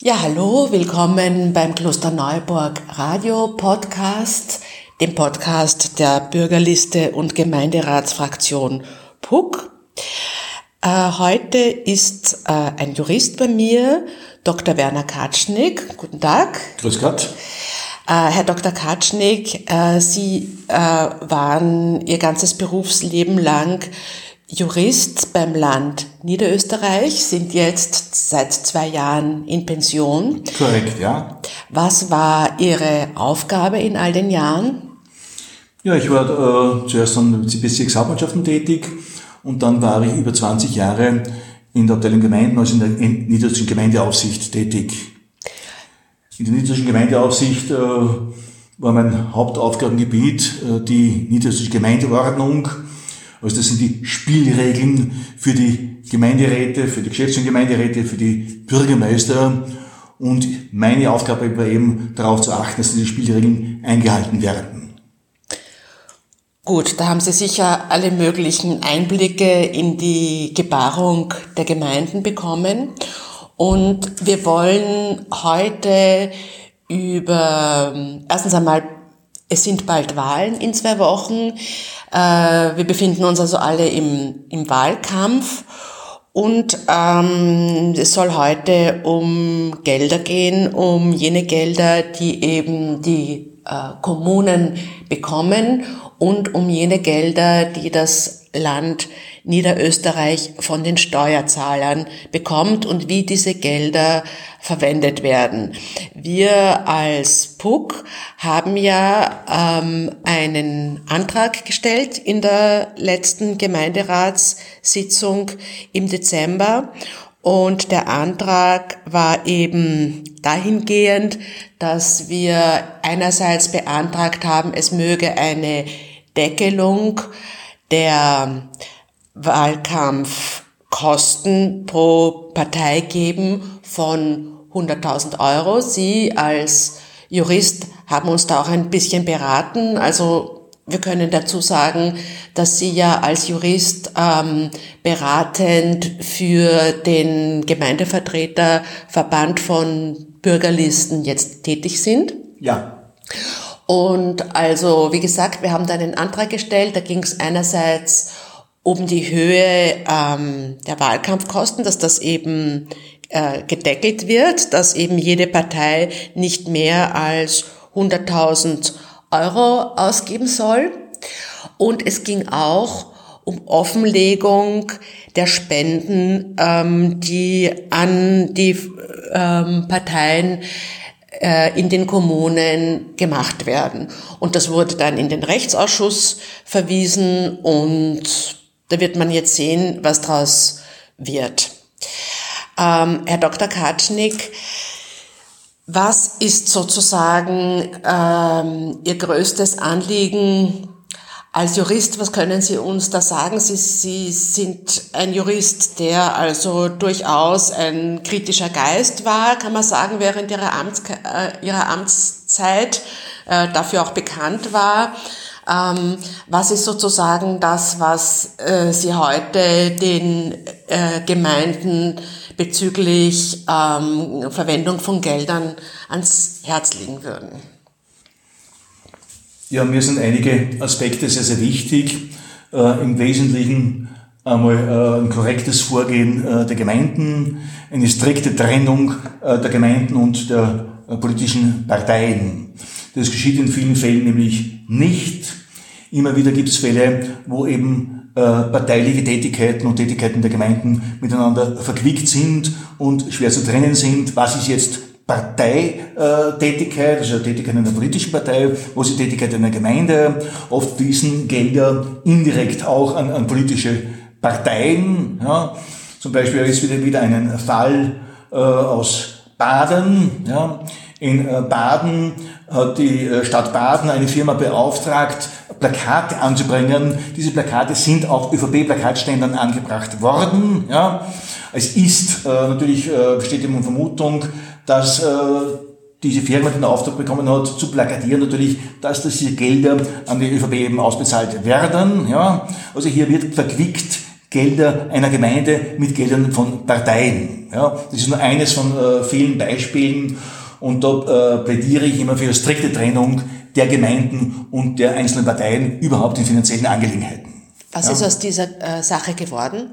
Ja, hallo, willkommen beim Kloster Neuburg Radio Podcast, dem Podcast der Bürgerliste und Gemeinderatsfraktion PUC. Äh, heute ist äh, ein Jurist bei mir, Dr. Werner Katschnik. Guten Tag. Grüß Gott. Äh, Herr Dr. Katschnik, äh, Sie waren Ihr ganzes Berufsleben lang Jurist beim Land Niederösterreich, sind jetzt seit zwei Jahren in Pension. Korrekt, ja. Was war Ihre Aufgabe in all den Jahren? Ja, ich war äh, zuerst an Bezirkshauptmannschaften tätig und dann war ich über 20 Jahre in der Abteilung Gemeinden, also in der niederösterreichischen Gemeindeaufsicht tätig. In der niederösterreichischen Gemeindeaufsicht äh, war mein Hauptaufgabengebiet äh, die niederösterreichische Gemeindeordnung, also das sind die Spielregeln für die Gemeinderäte, für die Geschäfts- und Gemeinderäte, für die Bürgermeister. Und meine Aufgabe war eben darauf zu achten, dass diese Spielregeln eingehalten werden. Gut, da haben Sie sicher alle möglichen Einblicke in die Gebarung der Gemeinden bekommen. Und wir wollen heute über, erstens einmal, es sind bald Wahlen in zwei Wochen. Äh, wir befinden uns also alle im, im Wahlkampf und ähm, es soll heute um Gelder gehen, um jene Gelder, die eben die äh, Kommunen bekommen und um jene Gelder, die das Land Niederösterreich von den Steuerzahlern bekommt und wie diese Gelder verwendet werden. Wir als PUC haben ja ähm, einen Antrag gestellt in der letzten Gemeinderatssitzung im Dezember und der Antrag war eben dahingehend, dass wir einerseits beantragt haben, es möge eine Deckelung der Wahlkampfkosten pro Partei geben von 100.000 Euro. Sie als Jurist haben uns da auch ein bisschen beraten. Also wir können dazu sagen, dass Sie ja als Jurist ähm, beratend für den Gemeindevertreterverband von Bürgerlisten jetzt tätig sind. Ja. Und also, wie gesagt, wir haben da einen Antrag gestellt. Da ging es einerseits um die Höhe ähm, der Wahlkampfkosten, dass das eben äh, gedeckelt wird, dass eben jede Partei nicht mehr als 100.000 Euro ausgeben soll. Und es ging auch um Offenlegung der Spenden, ähm, die an die ähm, Parteien in den Kommunen gemacht werden. Und das wurde dann in den Rechtsausschuss verwiesen und da wird man jetzt sehen, was daraus wird. Ähm, Herr Dr. Katschnik, was ist sozusagen ähm, Ihr größtes Anliegen als Jurist? Was können Sie uns da sagen? Sie, Sie sind ein Jurist, der also durchaus ein kritischer Geist war, kann man sagen, während Ihrer, Amts, äh, Ihrer Amtszeit, äh, dafür auch bekannt war. Ähm, was ist sozusagen das, was äh, Sie heute den äh, Gemeinden bezüglich ähm, Verwendung von Geldern ans Herz legen würden? Ja, mir sind einige Aspekte sehr, sehr wichtig. Äh, Im Wesentlichen einmal äh, ein korrektes Vorgehen äh, der Gemeinden, eine strikte Trennung äh, der Gemeinden und der äh, politischen Parteien. Das geschieht in vielen Fällen nämlich nicht. Immer wieder gibt es Fälle, wo eben äh, parteiliche Tätigkeiten und Tätigkeiten der Gemeinden miteinander verquickt sind und schwer zu trennen sind. Was ist jetzt Parteitätigkeit, also Tätigkeit einer politischen Partei, wo sie Tätigkeit einer Gemeinde, oft fließen Gelder indirekt auch an, an politische Parteien. Ja. Zum Beispiel ist wieder, wieder einen Fall äh, aus Baden. Ja. In äh, Baden hat die äh, Stadt Baden eine Firma beauftragt, Plakate anzubringen. Diese Plakate sind auf ÖVP-Plakatständern angebracht worden. Ja. Es ist äh, natürlich, äh, besteht immer Vermutung, dass äh, diese Firma den Auftrag bekommen hat, zu plakatieren natürlich, dass diese Gelder an die ÖVP eben ausbezahlt werden. Ja. Also hier wird verquickt Gelder einer Gemeinde mit Geldern von Parteien. Ja, das ist nur eines von äh, vielen Beispielen und da äh, plädiere ich immer für eine strikte Trennung der Gemeinden und der einzelnen Parteien überhaupt in finanziellen Angelegenheiten. Was ja. ist aus dieser äh, Sache geworden?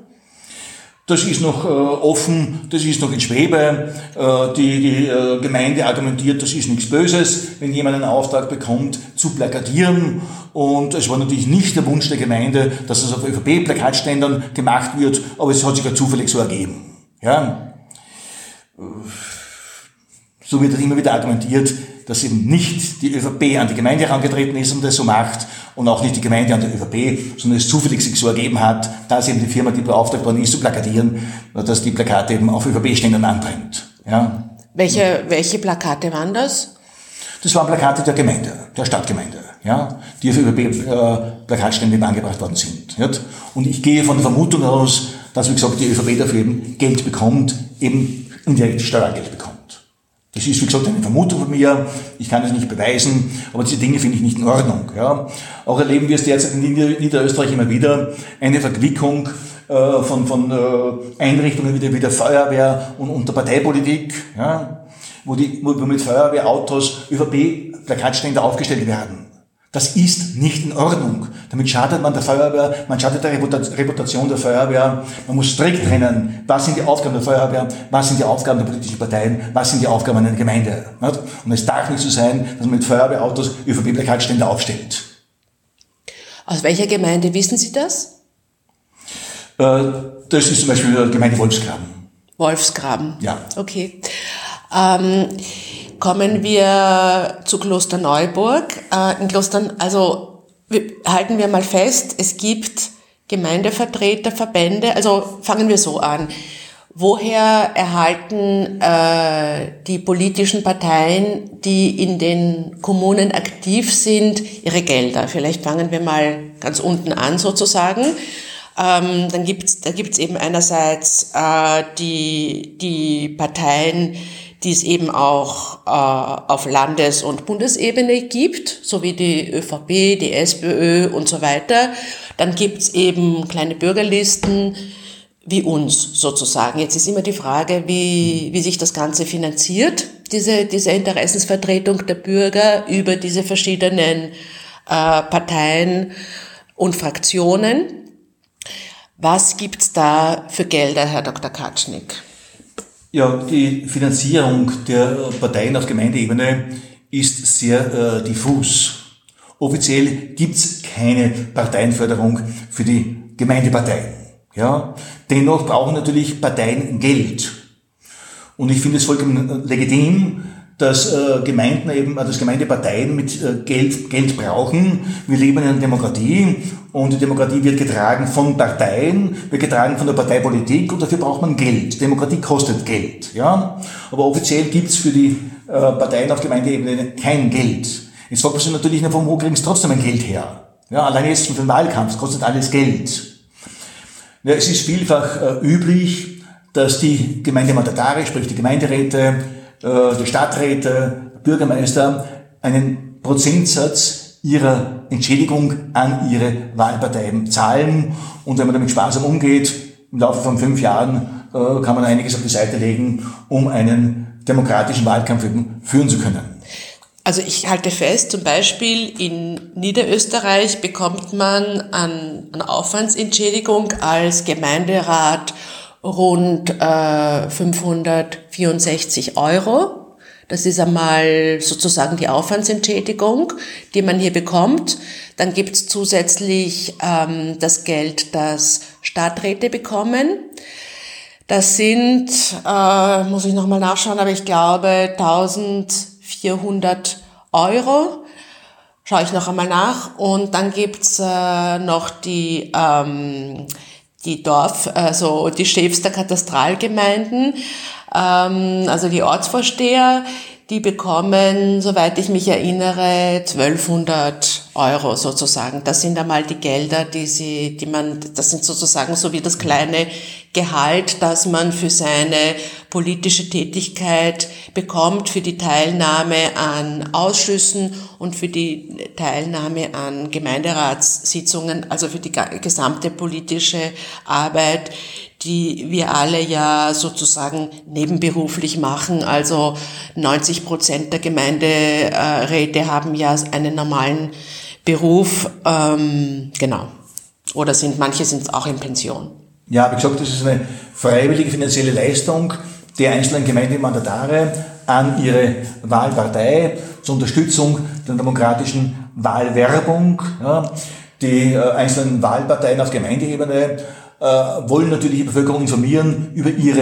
Das ist noch äh, offen, das ist noch in Schwebe. Äh, die die äh, Gemeinde argumentiert, das ist nichts Böses, wenn jemand einen Auftrag bekommt, zu plakatieren. Und es war natürlich nicht der Wunsch der Gemeinde, dass es auf ÖVP-Plakatständern gemacht wird, aber es hat sich ja zufällig so ergeben. Ja? So wird immer wieder argumentiert, dass eben nicht die ÖVP an die Gemeinde herangetreten ist und das so macht und auch nicht die Gemeinde an die ÖVP, sondern es zufällig sich so ergeben hat, dass eben die Firma, die beauftragt worden ist, zu plakatieren, dass die Plakate eben auf ÖVP-Ständern anbrennt. Ja. Welche, welche Plakate waren das? Das waren Plakate der Gemeinde, der Stadtgemeinde, ja, die auf ÖVP-Plakatständen äh, angebracht worden sind. Nicht? Und ich gehe von der Vermutung aus, dass, wie gesagt, die ÖVP dafür eben Geld bekommt, eben indirekt Steuergeld bekommt. Das ist, wie gesagt, eine Vermutung von mir. Ich kann es nicht beweisen, aber diese Dinge finde ich nicht in Ordnung. Ja. Auch erleben wir es derzeit in Niederösterreich immer wieder, eine Verquickung äh, von, von äh, Einrichtungen wie der, wie der Feuerwehr und, und der Parteipolitik, ja, wo, die, wo mit Feuerwehrautos ÖVP-Plakatstände aufgestellt werden. Das ist nicht in Ordnung. Damit schadet man der Feuerwehr, man schadet der Reputation der Feuerwehr. Man muss strikt trennen, was sind die Aufgaben der Feuerwehr, was sind die Aufgaben der politischen Parteien, was sind die Aufgaben einer Gemeinde. Und es darf nicht so sein, dass man mit Feuerwehrautos ÖVP-Plakatstände aufstellt. Aus welcher Gemeinde wissen Sie das? Äh, das ist zum Beispiel die Gemeinde Wolfsgraben. Wolfsgraben? Ja. Okay. Ähm, kommen wir zu Kloster Neuburg. Äh, in Klostern, also halten wir mal fest, es gibt Gemeindevertreter, Verbände, also fangen wir so an. Woher erhalten äh, die politischen Parteien, die in den Kommunen aktiv sind, ihre Gelder? Vielleicht fangen wir mal ganz unten an sozusagen. Ähm, dann gibt's, da gibt's eben einerseits äh, die, die Parteien, die es eben auch äh, auf Landes- und Bundesebene gibt, so wie die ÖVP, die SPÖ und so weiter. Dann gibt's eben kleine Bürgerlisten wie uns sozusagen. Jetzt ist immer die Frage, wie, wie sich das Ganze finanziert, diese, diese Interessensvertretung der Bürger über diese verschiedenen äh, Parteien und Fraktionen. Was gibt's da für Gelder, Herr Dr. Katschnik? Ja, die Finanzierung der Parteien auf Gemeindeebene ist sehr äh, diffus. Offiziell gibt's keine Parteienförderung für die Gemeindeparteien. Ja? Dennoch brauchen natürlich Parteien Geld. Und ich finde es vollkommen legitim, dass äh, Gemeinden eben, äh, dass Gemeindeparteien mit äh, Geld, Geld brauchen. Wir leben in einer Demokratie und die Demokratie wird getragen von Parteien, wird getragen von der Parteipolitik und dafür braucht man Geld. Demokratie kostet Geld, ja. Aber offiziell gibt's für die äh, Parteien auf Gemeindeebene kein Geld. Jetzt fragt man sich natürlich, na, wo kriegen sie trotzdem ein Geld her? Ja, allein jetzt für den Wahlkampf kostet alles Geld. Ja, es ist vielfach äh, üblich, dass die Gemeindemandatare, sprich die Gemeinderäte, die Stadträte, Bürgermeister einen Prozentsatz ihrer Entschädigung an ihre Wahlparteien zahlen. Und wenn man damit sparsam umgeht, im Laufe von fünf Jahren äh, kann man einiges auf die Seite legen, um einen demokratischen Wahlkampf führen zu können. Also ich halte fest, zum Beispiel in Niederösterreich bekommt man an, an Aufwandsentschädigung als Gemeinderat rund äh, 564 Euro. Das ist einmal sozusagen die Aufwandsentschädigung, die man hier bekommt. Dann gibt's zusätzlich ähm, das Geld, das Stadträte bekommen. Das sind, äh, muss ich nochmal nachschauen, aber ich glaube 1400 Euro. Schaue ich noch einmal nach. Und dann gibt's äh, noch die ähm, die Dorf, also die Chefs der Katastralgemeinden, ähm, also die Ortsvorsteher, die bekommen, soweit ich mich erinnere, 1200 Euro sozusagen. Das sind einmal die Gelder, die sie, die man, das sind sozusagen so wie das kleine Gehalt, das man für seine politische Tätigkeit bekommt für die Teilnahme an Ausschüssen und für die Teilnahme an Gemeinderatssitzungen, also für die gesamte politische Arbeit, die wir alle ja sozusagen nebenberuflich machen. Also 90 Prozent der Gemeinderäte haben ja einen normalen Beruf, ähm, genau. Oder sind, manche sind auch in Pension. Ja, wie gesagt, das ist eine freiwillige finanzielle Leistung der einzelnen Gemeindemandatare an ihre Wahlpartei zur Unterstützung der demokratischen Wahlwerbung. Ja, die äh, einzelnen Wahlparteien auf Gemeindeebene äh, wollen natürlich die Bevölkerung informieren über ihre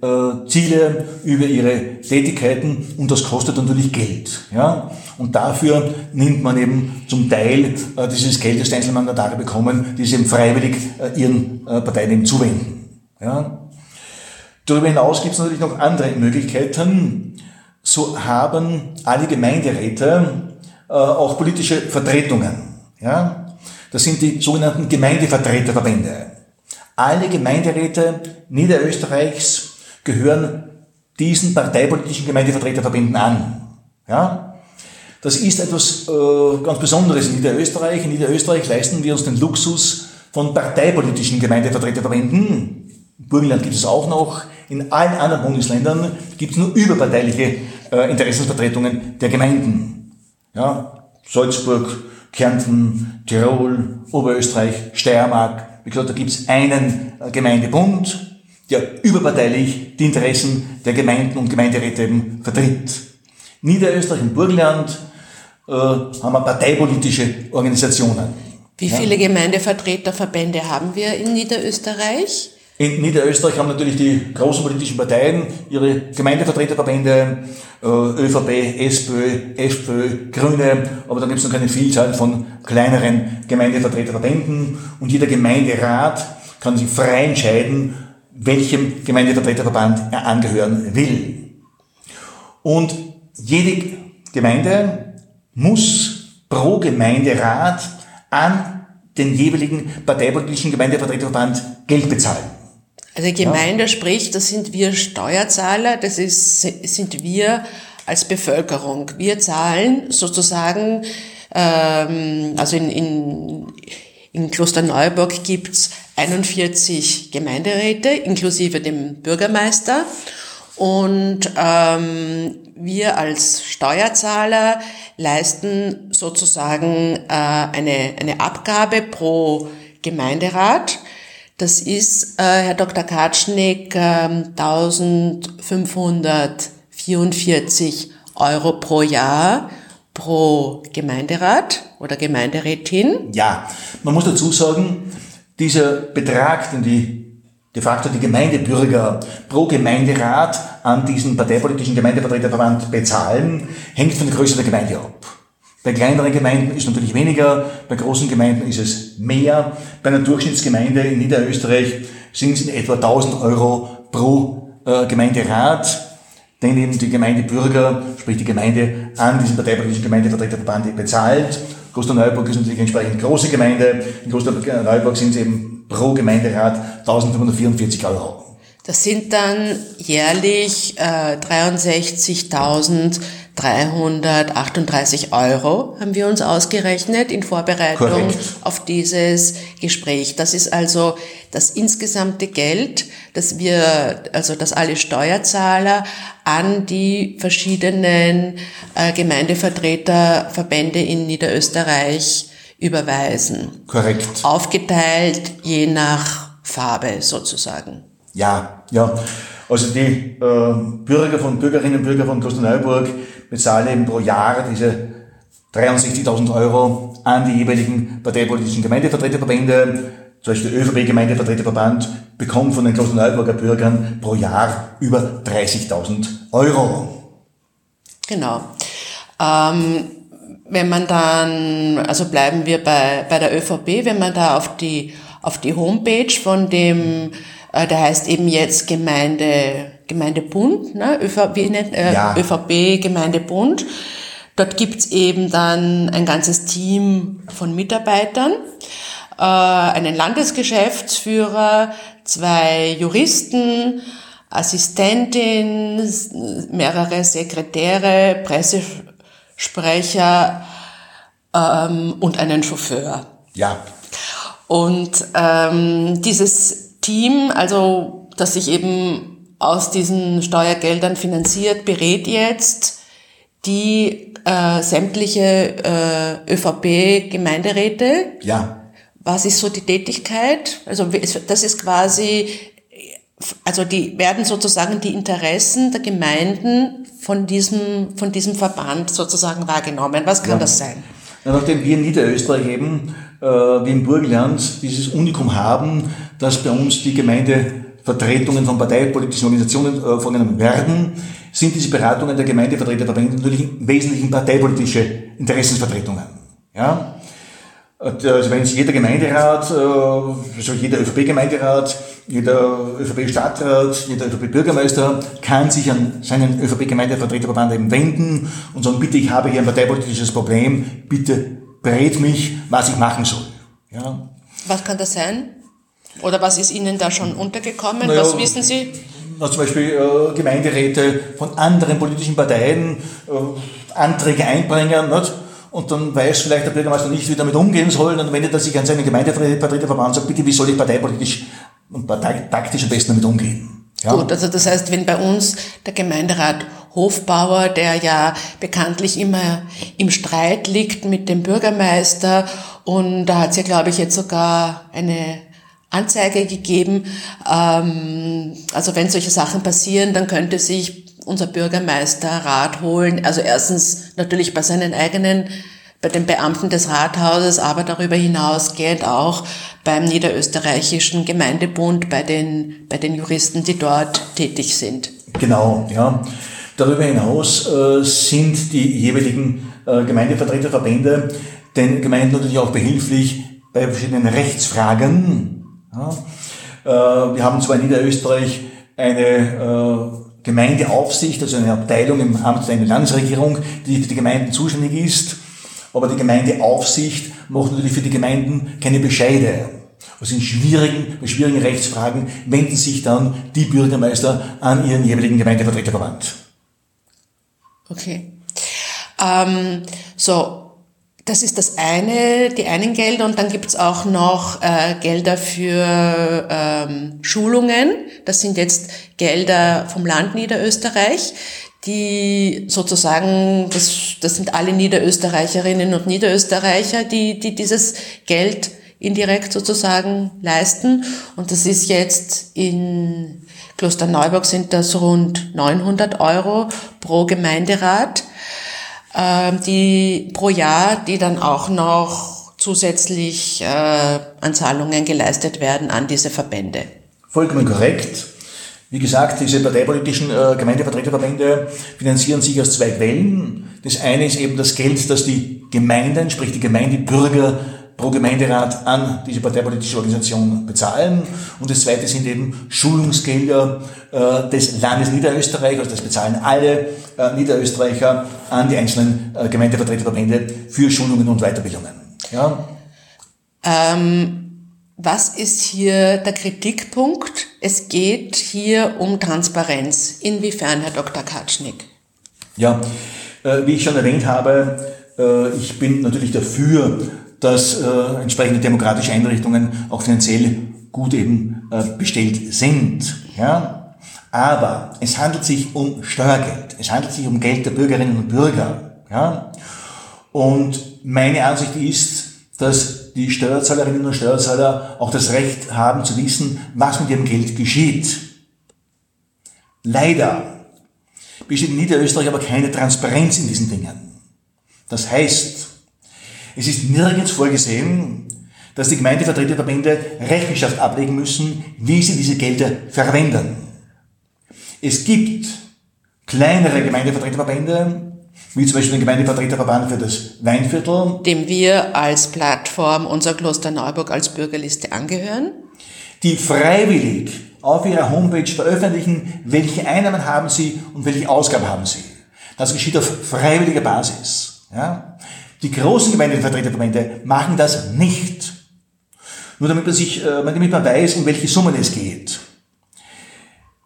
äh, Ziele, über ihre Tätigkeiten und das kostet natürlich Geld. Ja? Und dafür nimmt man eben zum Teil äh, dieses Geld, das die einzelnen Mandatare bekommen, die sie eben freiwillig äh, ihren äh, Parteien eben zuwenden. Ja? Darüber hinaus gibt es natürlich noch andere Möglichkeiten. So haben alle Gemeinderäte äh, auch politische Vertretungen. Ja? Das sind die sogenannten Gemeindevertreterverbände. Alle Gemeinderäte Niederösterreichs gehören diesen parteipolitischen Gemeindevertreterverbänden an. Ja? Das ist etwas äh, ganz Besonderes in Niederösterreich. In Niederösterreich leisten wir uns den Luxus von parteipolitischen Gemeindevertreterverbänden. Im Burgenland gibt es auch noch. In allen anderen Bundesländern gibt es nur überparteiliche äh, Interessensvertretungen der Gemeinden. Ja? Salzburg, Kärnten, Tirol, Oberösterreich, Steiermark, wie gesagt, da gibt es einen äh, Gemeindebund, der überparteilich die Interessen der Gemeinden und Gemeinderäte eben vertritt. Niederösterreich und Burgenland äh, haben wir parteipolitische Organisationen. Wie viele ja. Gemeindevertreterverbände haben wir in Niederösterreich? In Niederösterreich haben natürlich die großen politischen Parteien ihre Gemeindevertreterverbände, äh, ÖVP, SPÖ, FPÖ, Grüne, aber dann gibt es noch eine Vielzahl von kleineren Gemeindevertreterverbänden und jeder Gemeinderat kann sich frei entscheiden, welchem Gemeindevertreterverband er angehören will. Und jede Gemeinde muss pro Gemeinderat an den jeweiligen parteipolitischen Gemeindevertreterverband Geld bezahlen. Also Gemeinde ja. sprich, das sind wir Steuerzahler, das ist, sind wir als Bevölkerung. Wir zahlen sozusagen, ähm, also in, in, in Klosterneuburg gibt's 41 Gemeinderäte, inklusive dem Bürgermeister. Und ähm, wir als Steuerzahler leisten sozusagen äh, eine, eine Abgabe pro Gemeinderat das ist, äh, Herr Dr. Katschnik, äh, 1544 Euro pro Jahr pro Gemeinderat oder Gemeinderätin. Ja, man muss dazu sagen, dieser Betrag, den die de facto die Gemeindebürger pro Gemeinderat an diesen parteipolitischen Gemeindevertreterverband bezahlen, hängt von der Größe der Gemeinde ab. Bei kleineren Gemeinden ist natürlich weniger, bei großen Gemeinden ist es mehr. Bei einer Durchschnittsgemeinde in Niederösterreich sind es in etwa 1000 Euro pro äh, Gemeinderat, den eben die Gemeindebürger, sprich die Gemeinde, an diesen parteipolitischen Gemeindevertreterverband bezahlt. Klosterneuburg ist natürlich eine entsprechend große Gemeinde. In Klosterneuburg sind es eben pro Gemeinderat 1544 Euro. Das sind dann jährlich äh, 63.000 338 Euro haben wir uns ausgerechnet in Vorbereitung Korrekt. auf dieses Gespräch. Das ist also das insgesamte Geld, das wir, also dass alle Steuerzahler an die verschiedenen äh, Gemeindevertreterverbände in Niederösterreich überweisen. Korrekt. Aufgeteilt je nach Farbe sozusagen. Ja, ja. Also die äh, Bürger von Bürgerinnen und Bürger von Klosterneuburg bezahlen eben pro Jahr diese 63.000 Euro an die jeweiligen parteipolitischen Gemeindevertreterverbände. Zum Beispiel der ÖVP-Gemeindevertreterverband bekommt von den Klosterneuburger Bürgern pro Jahr über 30.000 Euro. Genau. Ähm, wenn man dann, also bleiben wir bei, bei der ÖVP, wenn man da auf die, auf die Homepage von dem äh, der heißt eben jetzt Gemeinde, Gemeindebund, ne? ÖVP, äh, ja. ÖVP Gemeindebund. Dort gibt's eben dann ein ganzes Team von Mitarbeitern, äh, einen Landesgeschäftsführer, zwei Juristen, Assistentin, mehrere Sekretäre, Pressesprecher ähm, und einen Chauffeur. Ja. Und ähm, dieses Team, also das sich eben aus diesen Steuergeldern finanziert, berät jetzt die äh, sämtliche äh, ÖVP-Gemeinderäte. Ja. Was ist so die Tätigkeit? Also das ist quasi, also die werden sozusagen die Interessen der Gemeinden von diesem, von diesem Verband sozusagen wahrgenommen. Was kann ja. das sein? Ja, nachdem wir in Niederösterreich eben, äh, wie im Burgenland, dieses Unikum haben, dass bei uns die Gemeindevertretungen von parteipolitischen Organisationen äh, vorgenommen werden, sind diese Beratungen der Gemeindevertreterverbände natürlich im Wesentlichen parteipolitische Interessensvertretungen. Ja? Also wenn jeder Gemeinderat, äh, also jeder ÖVP-Gemeinderat, jeder ÖVP-Stadtrat, jeder ÖVP-Bürgermeister kann sich an seinen ÖVP-Gemeindevertreterverband eben wenden und sagen, bitte, ich habe hier ein parteipolitisches Problem, bitte berät mich, was ich machen soll. Ja. Was kann das sein? Oder was ist Ihnen da schon untergekommen? Naja, was wissen Sie? Na, zum Beispiel äh, Gemeinderäte von anderen politischen Parteien äh, Anträge einbringen. Nicht? und dann weiß vielleicht der Bürgermeister nicht, wie damit umgehen soll, dann wendet er sich an seinen Gemeindevertreterverband und sagt, bitte, wie soll ich parteipolitisch und taktisch am besten damit umgehen? Ja. Gut, also das heißt, wenn bei uns der Gemeinderat Hofbauer, der ja bekanntlich immer im Streit liegt mit dem Bürgermeister und da hat es ja, glaube ich, jetzt sogar eine Anzeige gegeben. Ähm, also wenn solche Sachen passieren, dann könnte sich unser Bürgermeister Rat holen. Also erstens natürlich bei seinen eigenen, bei den Beamten des Rathauses, aber darüber hinausgehend auch beim Niederösterreichischen Gemeindebund, bei den, bei den Juristen, die dort tätig sind. Genau, ja. Darüber hinaus äh, sind die jeweiligen äh, Gemeindevertreterverbände den Gemeinden natürlich auch behilflich bei verschiedenen Rechtsfragen. Ja. Äh, wir haben zwar in Niederösterreich eine äh, Gemeindeaufsicht, also eine Abteilung im Amt der Landesregierung, die für die Gemeinden zuständig ist, aber die Gemeindeaufsicht macht natürlich für die Gemeinden keine Bescheide. Also in schwierigen, bei schwierigen Rechtsfragen wenden sich dann die Bürgermeister an ihren jeweiligen Gemeindevertreterverband. Okay. Ähm, so, das ist das eine, die einen Gelder und dann gibt's auch noch äh, Gelder für ähm, Schulungen. Das sind jetzt Gelder vom Land Niederösterreich, die sozusagen, das, das sind alle Niederösterreicherinnen und Niederösterreicher, die, die dieses Geld indirekt sozusagen leisten. Und das ist jetzt in Klosterneuburg sind das rund 900 Euro pro Gemeinderat. Ähm, die pro Jahr, die dann auch noch zusätzlich äh, an Zahlungen geleistet werden an diese Verbände. Vollkommen korrekt. Wie gesagt, diese parteipolitischen äh, Gemeindevertreterverbände finanzieren sich aus zwei Quellen. Das eine ist eben das Geld, das die Gemeinden, sprich die Gemeindebürger pro Gemeinderat an diese parteipolitische Organisation bezahlen. Und das zweite sind eben Schulungsgelder äh, des Landes Niederösterreich, also das bezahlen alle äh, Niederösterreicher an die einzelnen äh, Gemeindevertreterverbände für Schulungen und Weiterbildungen. Ja? Ähm, was ist hier der Kritikpunkt? Es geht hier um Transparenz. Inwiefern, Herr Dr. Katschnik? Ja, äh, wie ich schon erwähnt habe, äh, ich bin natürlich dafür, dass äh, entsprechende demokratische Einrichtungen auch finanziell gut eben bestellt sind. Ja? Aber es handelt sich um Steuergeld. Es handelt sich um Geld der Bürgerinnen und Bürger. Ja? Und meine Ansicht ist, dass die Steuerzahlerinnen und Steuerzahler auch das Recht haben zu wissen, was mit ihrem Geld geschieht. Leider besteht in Niederösterreich aber keine Transparenz in diesen Dingen. Das heißt, es ist nirgends vorgesehen, dass die Gemeindevertreterverbände Rechenschaft ablegen müssen, wie sie diese Gelder verwenden. Es gibt kleinere Gemeindevertreterverbände, wie zum Beispiel den Gemeindevertreterverband für das Weinviertel. Dem wir als Plattform unser Kloster Neuburg als Bürgerliste angehören. Die freiwillig auf ihrer Homepage veröffentlichen, welche Einnahmen haben sie und welche Ausgaben haben sie. Das geschieht auf freiwilliger Basis. Ja? Die großen Gemeindevertreterverbände machen das nicht. Nur damit man sich, äh, damit man weiß, um welche Summen es geht.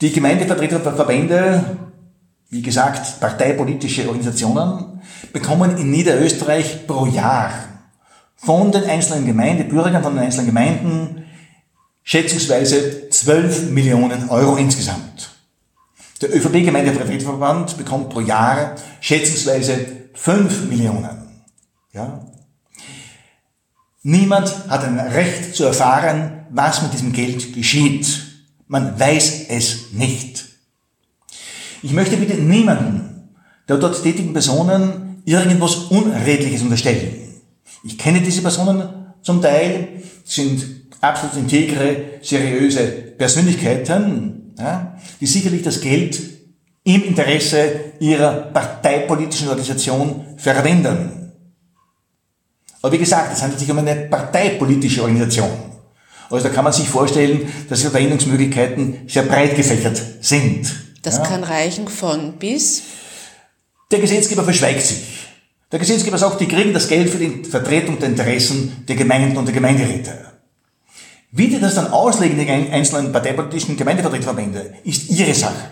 Die Gemeindevertreterverbände, wie gesagt, parteipolitische Organisationen, bekommen in Niederösterreich pro Jahr von den einzelnen Gemeindebürgern, von den einzelnen Gemeinden schätzungsweise 12 Millionen Euro insgesamt. Der ÖVP-Gemeindevertreterverband bekommt pro Jahr schätzungsweise 5 Millionen. Ja? Niemand hat ein Recht zu erfahren, was mit diesem Geld geschieht. Man weiß es nicht. Ich möchte bitte niemanden der dort tätigen Personen irgendwas Unredliches unterstellen. Ich kenne diese Personen zum Teil, sind absolut integre, seriöse Persönlichkeiten, ja, die sicherlich das Geld im Interesse ihrer parteipolitischen Organisation verwenden. Aber wie gesagt, es handelt sich um eine parteipolitische Organisation. Also da kann man sich vorstellen, dass die Verwendungsmöglichkeiten sehr breit gefächert sind. Das ja. kann reichen von bis? Der Gesetzgeber verschweigt sich. Der Gesetzgeber sagt, die kriegen das Geld für die Vertretung der Interessen der Gemeinden und der Gemeinderäte. Wie die das dann auslegen, die einzelnen parteipolitischen Gemeindevertreterverbände, ist ihre Sache.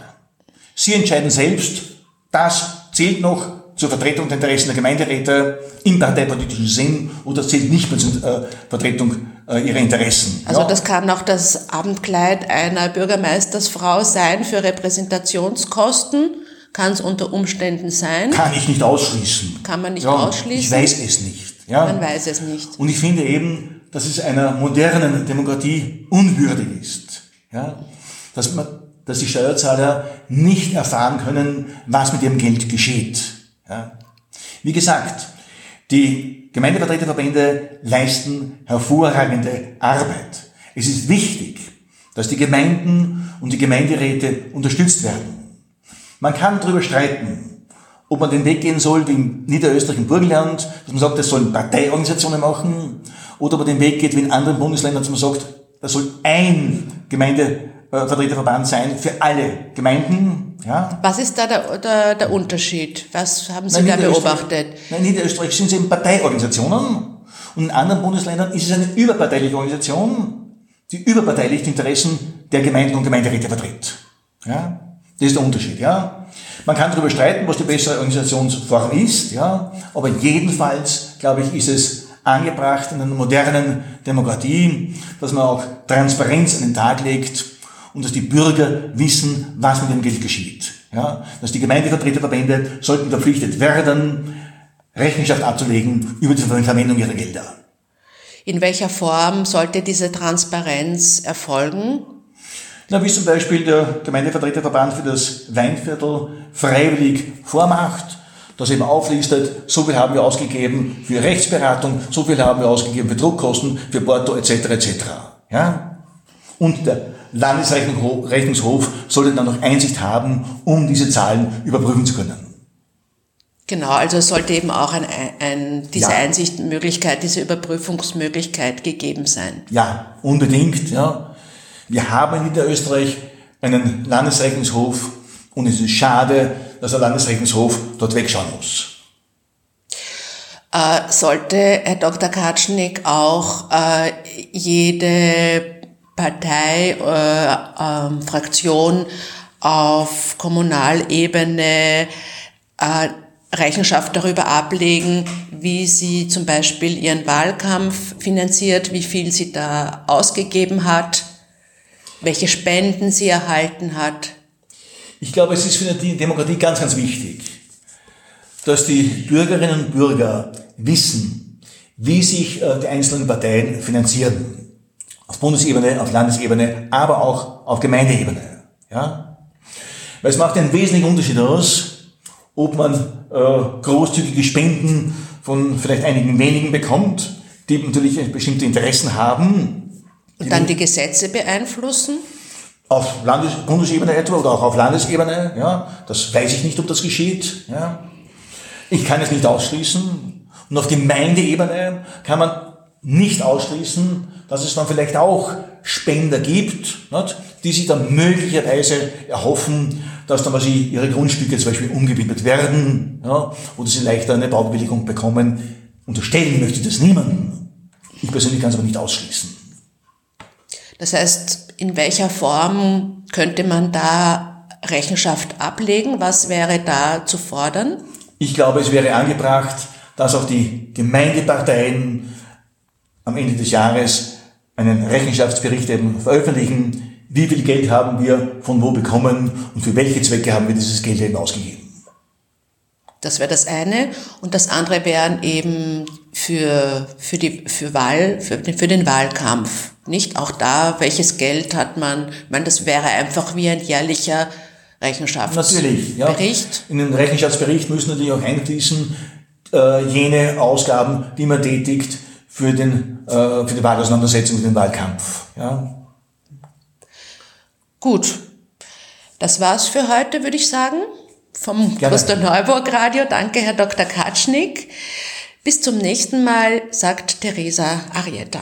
Sie entscheiden selbst, das zählt noch zur Vertretung der Interessen der Gemeinderäte im parteipolitischen Sinn oder zählt nicht mehr zur äh, Vertretung äh, ihrer Interessen. Also ja. das kann auch das Abendkleid einer Bürgermeistersfrau sein für Repräsentationskosten. Kann es unter Umständen sein. Kann ich nicht ausschließen. Kann man nicht ja, ausschließen. Ich weiß es nicht. Ja. Man weiß es nicht. Und ich finde eben, dass es einer modernen Demokratie unwürdig ist. Ja. Dass, man, dass die Steuerzahler nicht erfahren können, was mit ihrem Geld geschieht. Ja. Wie gesagt, die Gemeindevertreterverbände leisten hervorragende Arbeit. Es ist wichtig, dass die Gemeinden und die Gemeinderäte unterstützt werden. Man kann darüber streiten, ob man den Weg gehen soll wie in Niederösterreich Burgenland, dass man sagt, das sollen Parteiorganisationen machen, oder ob man den Weg geht wie in anderen Bundesländern, dass man sagt, das soll ein Gemeindevertreterverband sein für alle Gemeinden, ja. Was ist da der, der, der Unterschied? Was haben Sie Nein, da beobachtet? Nein, in Niederösterreich sind es eben Parteiorganisationen und in anderen Bundesländern ist es eine überparteiliche Organisation, die überparteilich die Interessen der Gemeinden und Gemeinderäte vertritt. Ja. Das ist der Unterschied, ja. Man kann darüber streiten, was die bessere Organisationsform ist, ja. Aber jedenfalls, glaube ich, ist es angebracht in einer modernen Demokratie, dass man auch Transparenz an den Tag legt und dass die Bürger wissen, was mit dem Geld geschieht. Ja, dass die Gemeindevertreterverbände sollten verpflichtet werden, Rechenschaft abzulegen über die Verwendung ihrer Gelder. In welcher Form sollte diese Transparenz erfolgen? Na, wie zum Beispiel der Gemeindevertreterverband für das Weinviertel freiwillig vormacht, das eben auflistet, so viel haben wir ausgegeben für Rechtsberatung, so viel haben wir ausgegeben für Druckkosten, für Porto etc. etc. Ja? Und der Landesrechnungshof sollte dann noch Einsicht haben, um diese Zahlen überprüfen zu können. Genau, also es sollte eben auch ein, ein, diese ja. Einsichtmöglichkeit, diese Überprüfungsmöglichkeit gegeben sein. Ja, unbedingt. Ja. Wir haben in Niederösterreich einen Landesrechnungshof und es ist schade, dass der Landesrechnungshof dort wegschauen muss. Äh, sollte Herr Dr. Katschnik auch äh, jede Partei, äh, äh, Fraktion auf Kommunalebene äh, Rechenschaft darüber ablegen, wie sie zum Beispiel ihren Wahlkampf finanziert, wie viel sie da ausgegeben hat, welche Spenden sie erhalten hat. Ich glaube, es ist für die Demokratie ganz, ganz wichtig, dass die Bürgerinnen und Bürger wissen, wie sich äh, die einzelnen Parteien finanzieren auf Bundesebene, auf Landesebene, aber auch auf Gemeindeebene. Ja? Weil es macht einen wesentlichen Unterschied aus, ob man äh, großzügige Spenden von vielleicht einigen wenigen bekommt, die natürlich bestimmte Interessen haben. Und dann die Gesetze beeinflussen? Auf Landes Bundesebene etwa oder auch auf Landesebene, ja, das weiß ich nicht, ob das geschieht. Ja. Ich kann es nicht ausschließen. Und auf Gemeindeebene kann man nicht ausschließen, dass es dann vielleicht auch Spender gibt, nicht, die sich dann möglicherweise erhoffen, dass dann was ihre Grundstücke zum Beispiel umgewidmet werden ja, oder sie leichter eine Baubewilligung bekommen. Unterstellen möchte das niemandem. Ich persönlich kann es aber nicht ausschließen. Das heißt, in welcher Form könnte man da Rechenschaft ablegen? Was wäre da zu fordern? Ich glaube, es wäre angebracht, dass auch die Gemeindeparteien am Ende des Jahres einen Rechenschaftsbericht eben veröffentlichen. Wie viel Geld haben wir von wo bekommen und für welche Zwecke haben wir dieses Geld eben ausgegeben? Das wäre das eine. Und das andere wären eben für, für, die, für, Wahl, für, den, für den Wahlkampf. Nicht auch da, welches Geld hat man? Ich meine, das wäre einfach wie ein jährlicher Rechenschaftsbericht. Natürlich, ja. In den Rechenschaftsbericht müssen natürlich auch einfließen äh, jene Ausgaben, die man tätigt für, den, äh, für die Wahlauseinandersetzung, für den Wahlkampf. Ja. Gut, das war's für heute, würde ich sagen vom Kloster Neuburg Radio. Danke, Herr Dr. Katschnik. Bis zum nächsten Mal, sagt Theresa Arietta.